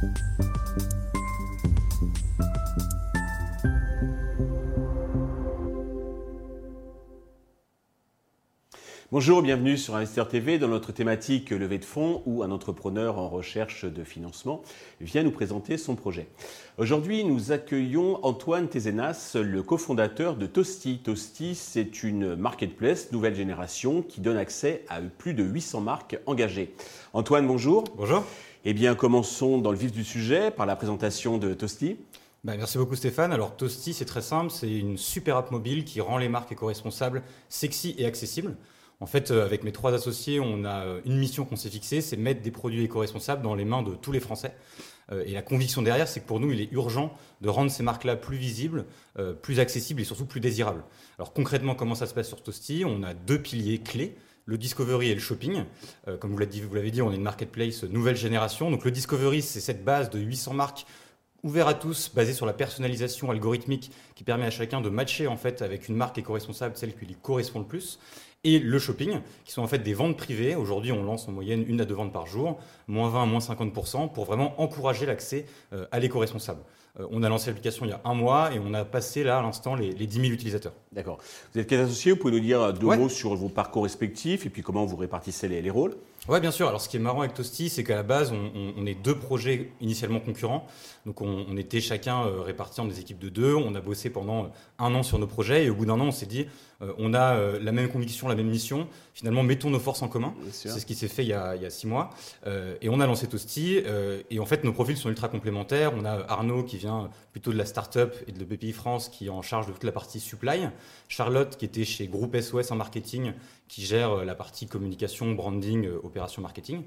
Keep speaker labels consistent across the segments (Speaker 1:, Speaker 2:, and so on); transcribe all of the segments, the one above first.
Speaker 1: Thank you. Bonjour, bienvenue sur Investir TV dans notre thématique levée de fonds où un entrepreneur en recherche de financement vient nous présenter son projet. Aujourd'hui, nous accueillons Antoine Tézenas, le cofondateur de Toasty. Toasty, c'est une marketplace nouvelle génération qui donne accès à plus de 800 marques engagées. Antoine, bonjour.
Speaker 2: Bonjour.
Speaker 1: Eh bien, commençons dans le vif du sujet par la présentation de Toasty.
Speaker 2: Bah, merci beaucoup Stéphane. Alors Toasty, c'est très simple, c'est une super app mobile qui rend les marques éco-responsables sexy et accessibles. En fait, euh, avec mes trois associés, on a euh, une mission qu'on s'est fixée, c'est mettre des produits éco-responsables dans les mains de tous les Français. Euh, et la conviction derrière, c'est que pour nous, il est urgent de rendre ces marques-là plus visibles, plus accessibles et surtout plus désirables. Alors concrètement, comment ça se passe sur Toasty? On a deux piliers clés le discovery et le shopping. comme vous l'avez dit, on est une marketplace nouvelle génération. Donc le discovery, c'est cette base de 800 marques ouvertes à tous, basée sur la personnalisation algorithmique qui permet à chacun de matcher en fait avec une marque éco-responsable, celle qui lui correspond le plus et le shopping, qui sont en fait des ventes privées. Aujourd'hui, on lance en moyenne une à deux ventes par jour, moins 20 moins 50%, pour vraiment encourager l'accès euh, à l'éco-responsable. Euh, on a lancé l'application il y a un mois et on a passé là à l'instant les, 10 000 utilisateurs.
Speaker 1: D'accord. Vous êtes quatre associés, vous pouvez nous dire deux mots sur vos parcours respectifs et puis comment vous répartissez les, rôles?
Speaker 2: Oui, bien sûr. Alors ce qui est marrant avec Toasty, c'est qu'à la base, on, est deux projets initialement concurrents. Donc on, était chacun euh, répartis en des équipes de deux. On a bossé pendant un an sur nos projets et au bout d'un an, on s'est dit, euh, on a euh, la même conviction, la même mission. Finalement, mettons nos forces en commun. C'est ce qui s'est fait il y, a, six mois. Euh, et on a lancé Toasty. et en fait, nos profils sont ultra complémentaires. On a Arnaud qui vient plutôt de la start-up et de BPI France qui est en charge de toute la partie supply. Charlotte qui était chez Groupe SOS en marketing qui gère la partie communication, branding, opération marketing.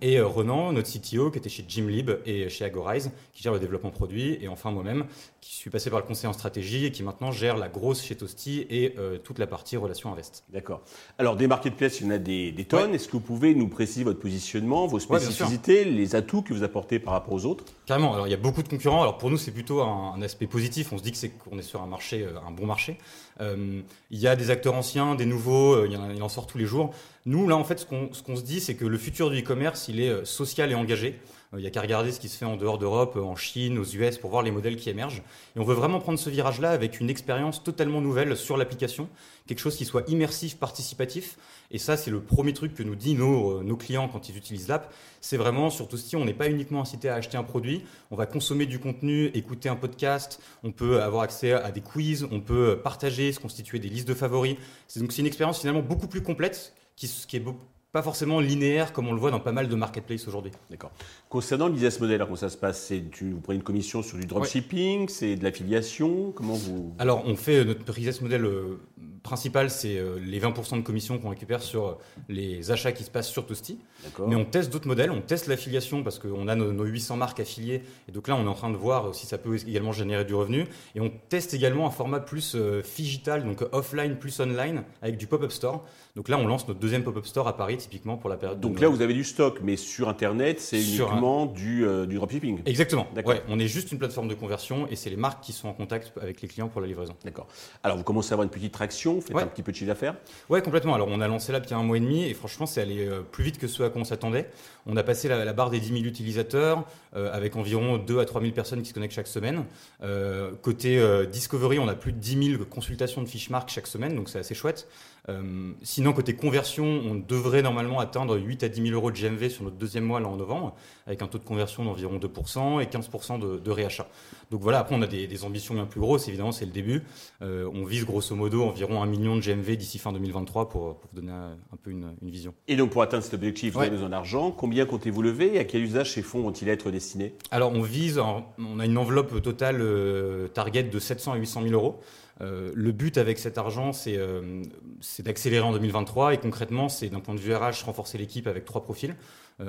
Speaker 2: et Renan, notre CTO, qui était chez Gymlib et chez Agorize, qui gère le développement produit. Et enfin moi-même, qui suis passé par le conseil en stratégie et qui maintenant gère la grosse chez Toasty et euh, toute la partie relation invest.
Speaker 1: D'accord. Alors, des marketplaces, il y en a des, tonnes. Est-ce que vous pouvez nous préciser votre positionnement, vos spécificités, les atouts que vous apportez par rapport aux autres?
Speaker 2: Carrément. Alors, il y a beaucoup de concurrents. Alors, pour nous, c'est plutôt un, aspect positif. On se dit que c'est qu'on est sur un marché, euh, un bon marché. Euh, il y a des acteurs anciens, des nouveaux. Il, en, sort tous les jours. Nous, là, en fait, ce qu'on se dit, c'est que le futur du e-commerce, il est social et engagé. Il n'y a qu'à regarder ce qui se fait en dehors d'Europe, en Chine, aux US, pour voir les modèles qui émergent. Et on veut vraiment prendre ce virage-là avec une expérience totalement nouvelle sur l'application, quelque chose qui soit immersif, participatif. Et ça, c'est le premier truc que nous disent nos, euh, nos clients quand ils utilisent l'app. C'est vraiment, surtout si on n'est pas uniquement incité à acheter un produit, on va consommer du contenu, écouter un podcast, on peut avoir accès à des quiz, on peut partager, se constituer des listes de favoris. C'est donc une expérience finalement beaucoup plus complète qui, qui est pas forcément linéaire comme on le voit dans pas mal de marketplaces aujourd'hui.
Speaker 1: D'accord. Concernant le business model, comment ça se passe? C'est vous prenez une commission sur du dropshipping, c'est de l'affiliation, comment vous
Speaker 2: Alors on fait notre business model euh, principal, c'est euh, les 20% de commission qu'on récupère sur euh, les achats qui se passent sur Toasty. Mais on teste d'autres modèles, on teste l'affiliation parce qu'on a nos, 800 marques affiliées. Et donc là, on est en train de voir si ça peut également générer du revenu. Et on teste également un format plus euh, digital, donc offline plus online, avec du pop-up store. Donc là, on lance notre deuxième pop-up store à Paris, typiquement pour la période.
Speaker 1: Donc là, vous avez du stock, mais sur Internet, c'est uniquement du, du, dropshipping.
Speaker 2: Exactement. Ouais, on est juste une plateforme de conversion et c'est les marques qui sont en contact avec les clients pour la livraison.
Speaker 1: D'accord. Alors, vous commencez à avoir une petite traction vous faites un petit peu de chiffre d'affaires
Speaker 2: Ouais, complètement. Alors, on a lancé là il y a un mois et demi et franchement, c'est allé euh, plus vite que ce à quoi on s'attendait. On a passé la, barre des 10 000 utilisateurs euh, avec environ 2 à 3 000 personnes qui se connectent chaque semaine. Euh, côté Discovery, on a plus de 10 000 consultations de fiches marques chaque semaine, donc c'est assez chouette. sinon, côté conversion, on devrait normalement atteindre 8 à 10 000 euros de GMV sur notre deuxième mois là en novembre, avec un taux de conversion d'environ 2% et 15% de, de, réachat. Donc voilà, après on a des, des ambitions bien plus grosses, évidemment c'est le début. on vise grosso modo environ un million de GMV d'ici fin 2023 pour, vous donner un, peu une, vision.
Speaker 1: Et donc pour atteindre cet objectif, vous avez besoin d'argent. Combien comptez-vous lever et à quel usage ces fonds vont-ils être destinés?
Speaker 2: Alors on vise, on a une enveloppe totale euh, target de 700 à 800 000 euros. Euh, le but avec cet argent, euh, c'est d'accélérer en 2023 et concrètement, c'est d'un point de vue RH, renforcer l'équipe avec trois profils,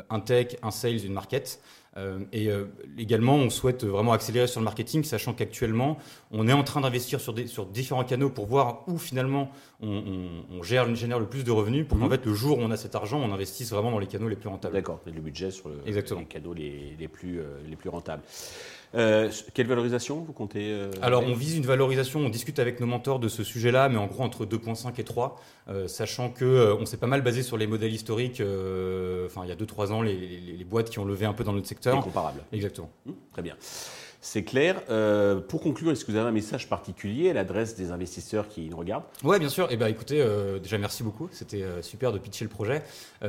Speaker 2: un tech, un sales, une market. Euh, et euh, également, on souhaite vraiment accélérer sur le marketing, sachant qu'actuellement, on est en train d'investir sur, sur différents canaux pour voir où finalement on, gère, génère le plus de revenus, pour qu'en mhm. fait, le jour où on a cet argent, on investisse vraiment dans les canaux les plus rentables.
Speaker 1: D'accord, le budget sur les canaux les, les, plus, euh, les plus rentables. Euh, quelle valorisation vous comptez euh,
Speaker 2: Alors, on vise une valorisation, on discute avec nos mentors de ce sujet-là, mais en gros entre 2,5 et 3, euh, sachant que on s'est pas mal basé sur les modèles historiques, enfin il y a 2-3 ans les, les, boîtes qui ont levé un peu dans notre secteur.
Speaker 1: comparable.
Speaker 2: Exactement.
Speaker 1: Mmh, très bien. C'est clair. Euh, pour conclure, est-ce que vous avez un message particulier à l'adresse des investisseurs qui nous regardent?
Speaker 2: Oui, bien sûr. Eh ben, écoutez, euh, déjà merci beaucoup. C'était euh, super de pitcher le projet. et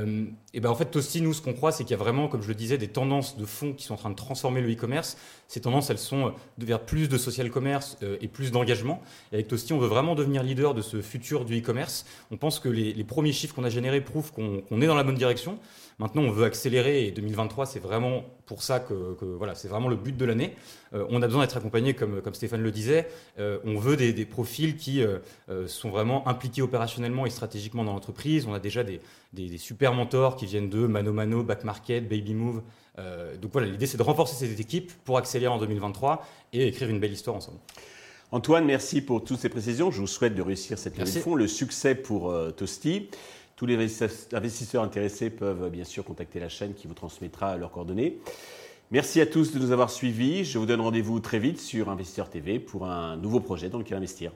Speaker 2: eh ben, en fait, Toasty, nous, ce qu'on croit, c'est qu'il y a vraiment, comme je le disais, des tendances de fonds qui sont en train de transformer le e-commerce. Ces tendances, elles sont vers plus de social commerce et plus d'engagement. Et avec Toasty, on veut vraiment devenir leader de ce futur du e-commerce. On pense que les, premiers chiffres qu'on a générés prouvent qu'on est dans la bonne direction. Maintenant, on veut accélérer et 2023, c'est vraiment pour ça que, voilà, c'est vraiment le but de l'année. Euh, on a besoin d'être accompagné, comme, comme Stéphane le disait. Euh, on veut des, profils qui euh, sont vraiment impliqués opérationnellement et stratégiquement dans l'entreprise. On a déjà des, des, super mentors qui viennent de Mano Mano, Back Market, Baby Move. donc voilà, l'idée c'est de renforcer cette équipe pour accélérer en 2023 et écrire une belle histoire ensemble.
Speaker 1: Antoine, merci pour toutes ces précisions. Je vous souhaite de réussir cette levée de fonds, le succès pour Toasty. Tous les investisseurs intéressés peuvent bien sûr contacter la chaîne qui vous transmettra leurs coordonnées. Merci à tous de nous avoir suivis. Je vous donne rendez-vous très vite sur Investisseur TV pour un nouveau projet dans lequel investir.